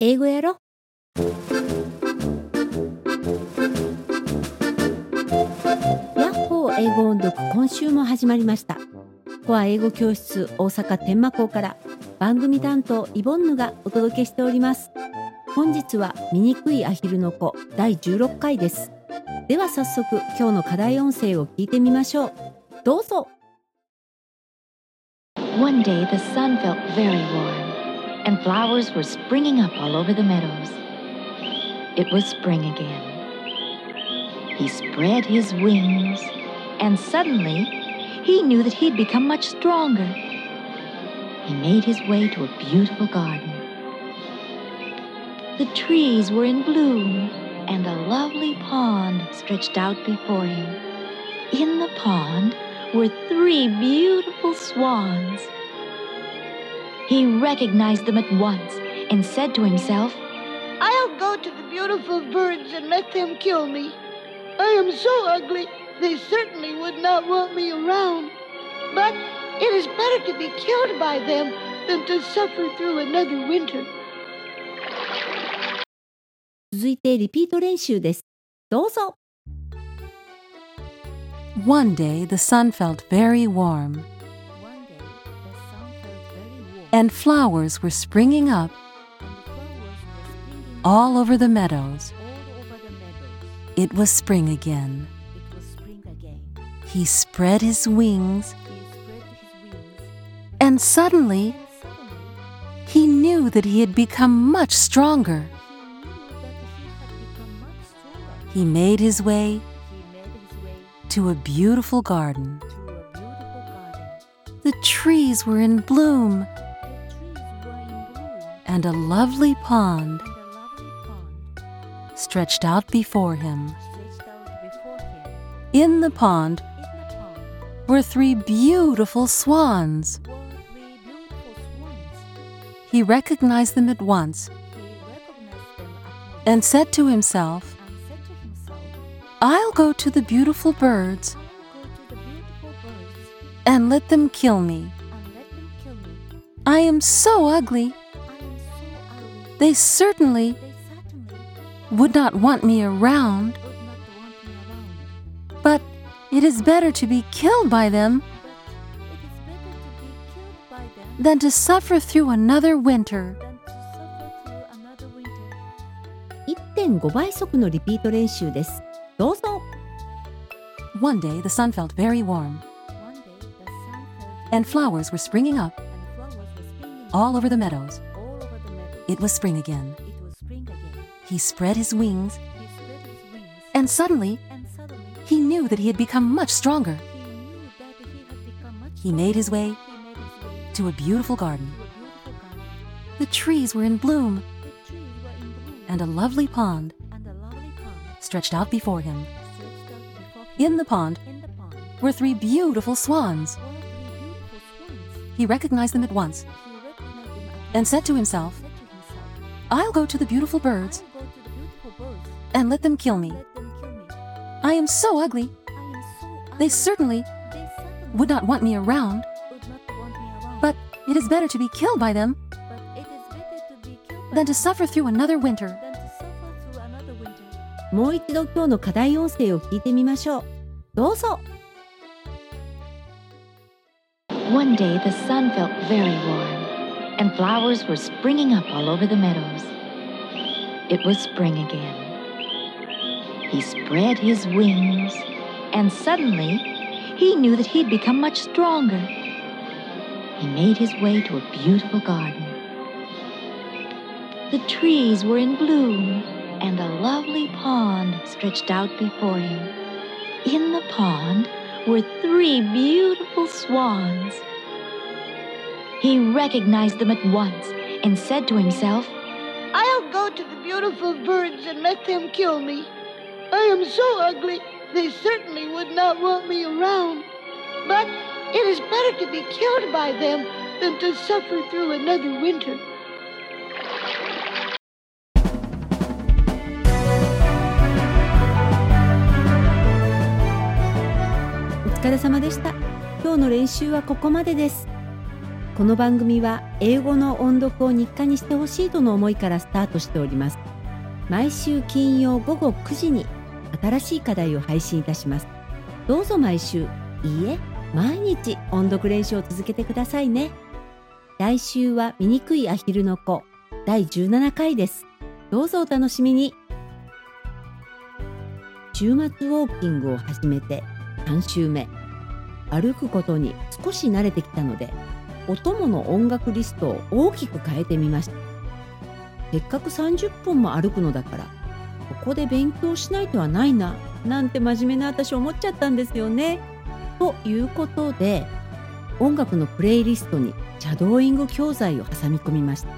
英語やろ？ヤッホー英語音読今週も始まりました。コア英語教室大阪天満校から番組担当イボンヌがお届けしております。本日は醜いアヒルの子第16回です。では早速今日の課題音声を聞いてみましょう。どうぞ。One day the sun felt very warm, and flowers were springing up all over the meadows. It was spring again. He spread his wings, and suddenly he knew that he'd become much stronger. He made his way to a beautiful garden. The trees were in bloom, and a lovely pond stretched out before him. In the pond were three beautiful swans. He recognized them at once and said to himself, I'll go to the beautiful birds and let them kill me. I am so ugly, they certainly would not want me around. But it is better to be killed by them than to suffer through another winter. 続いてリピート練習ですどうぞ One day the sun felt very warm, and flowers were springing up all over the meadows. It was spring again. He spread his wings, and suddenly he knew that he had become much stronger. He made his way to a beautiful garden. The trees were in bloom, and a lovely pond stretched out before him. In the pond were three beautiful swans. He recognized them at once and said to himself, I'll go to the beautiful birds and let them kill me. I am so ugly. They certainly would not want me around. But it is better to be killed by them than to suffer through another winter. 1.5倍速のリピート練習ですどうぞ One day the sun felt very warm, and flowers were springing up all over the meadows. It was spring again. He spread his wings, and suddenly he knew that he had become much stronger. He made his way to a beautiful garden. The trees were in bloom, and a lovely pond stretched out before him. In the pond were three beautiful swans. He recognized them at once and said to himself, I'll go to the beautiful birds and let them kill me. I am so ugly. They certainly would not want me around. But it is better to be killed by them than to suffer through another winter. もう一度今日の課題音声を聞いてみましょうどうぞ One day the sun felt very warm, and flowers were springing up all over the meadows. It was spring again. He spread his wings, and suddenly he knew that he'd become much stronger. He made his way to a beautiful garden. The trees were in bloom, and a lovely pond stretched out before him. In the pond were three beautiful swans. He recognized them at once and said to himself, I'll go to the beautiful birds and let them kill me. I am so ugly, they certainly would not want me around. But it is better to be killed by them than to suffer through another winter. お疲れ様でした今日の練習はここまでです この番組は英語の音読を日課にしてほしいとの思いからスタートしております。毎週金曜午後9時に新しい課題を配信いたします。どうぞ毎週いいえ毎日音読練習を続けてくださいね。来週は醜いアヒルの子第17回です。どうぞお楽しみに。週末ウォーキングを始めて3週目。歩くことに少し慣れてきたのでお供の音楽リストを大きく変えてみました。せっかく30分も歩くのだからここで勉強しない手はないななんて真面目な私思っちゃったんですよね。ということで音楽のプレイリストにシャドーイング教材を挟み込みました。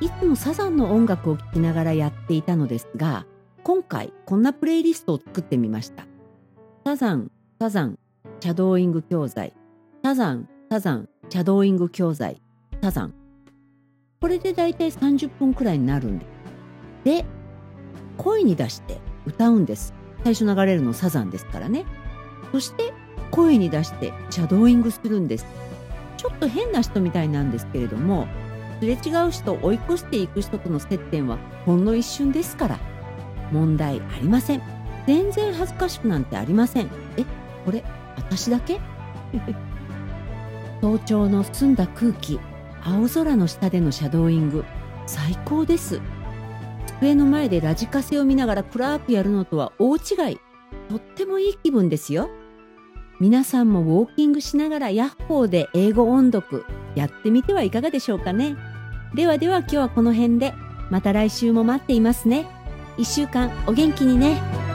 いつもサザンの音楽を聴きながらやっていたのですが今回こんなプレイリストを作ってみました。サザンサザンシャドーイング教材。サザンサザンシャドーイング教材サザン。これでだいたい30分くらいになるんで。すで声に出して歌うんです。最初流れるのサザンですからね。そして声に出してシャドーイングするんです。ちょっと変な人みたいなんですけれどもすれ違う人追い越していく人との接点はほんの一瞬ですから問題ありません。全然恥ずかしくなんてありません。えこれ私だけ？早朝の澄んだ空気青空の下でのシャドーイング最高です。机の前でラジカセを見ながら暗くやるのとは大違い。とってもいい気分ですよ。皆さんもウォーキングしながらヤッホーで英語音読やってみてはいかがでしょうかね。ではでは今日はこの辺でまた来週も待っていますね。一週間お元気にね。